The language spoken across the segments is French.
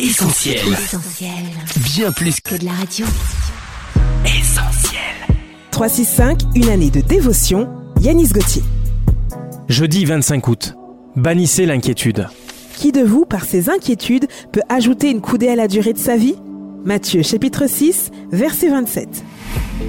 Essentiel. Essentiel. Bien plus que Que de la radio. essentiel. 365, une année de dévotion, Yanis Gauthier. Jeudi 25 août. Bannissez l'inquiétude. Qui de vous, par ses inquiétudes, peut ajouter une coudée à la durée de sa vie? Matthieu chapitre 6, verset 27.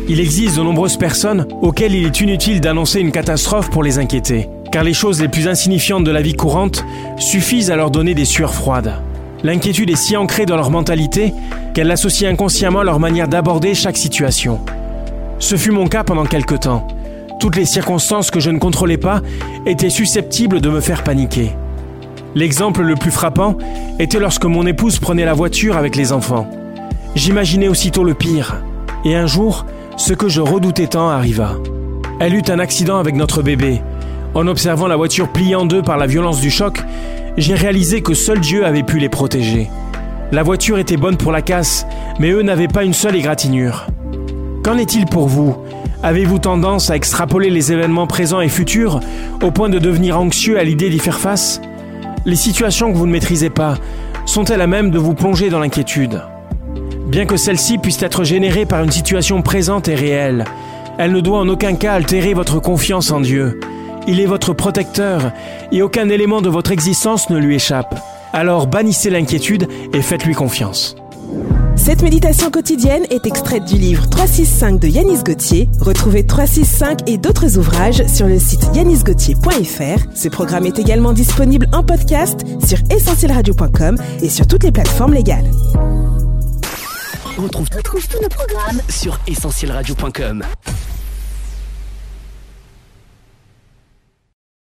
Il existe de nombreuses personnes auxquelles il est inutile d'annoncer une catastrophe pour les inquiéter, car les choses les plus insignifiantes de la vie courante suffisent à leur donner des sueurs froides. L'inquiétude est si ancrée dans leur mentalité qu'elle associe inconsciemment leur manière d'aborder chaque situation. Ce fut mon cas pendant quelque temps. Toutes les circonstances que je ne contrôlais pas étaient susceptibles de me faire paniquer. L'exemple le plus frappant était lorsque mon épouse prenait la voiture avec les enfants. J'imaginais aussitôt le pire. Et un jour, ce que je redoutais tant arriva. Elle eut un accident avec notre bébé. En observant la voiture pliée en deux par la violence du choc, j'ai réalisé que seul Dieu avait pu les protéger. La voiture était bonne pour la casse, mais eux n'avaient pas une seule égratignure. Qu'en est-il pour vous? Avez-vous tendance à extrapoler les événements présents et futurs au point de devenir anxieux à l'idée d'y faire face? Les situations que vous ne maîtrisez pas sont-elles à même de vous plonger dans l'inquiétude? Bien que celle-ci puisse être générée par une situation présente et réelle, elle ne doit en aucun cas altérer votre confiance en Dieu. Il est votre protecteur et aucun élément de votre existence ne lui échappe. Alors bannissez l'inquiétude et faites-lui confiance. Cette méditation quotidienne est extraite du livre 365 de Yanis Gauthier. Retrouvez 365 et d'autres ouvrages sur le site yanisgauthier.fr. Ce programme est également disponible en podcast sur essentielradio.com et sur toutes les plateformes légales. On retrouve, retrouve tous nos programmes sur essentielradio.com.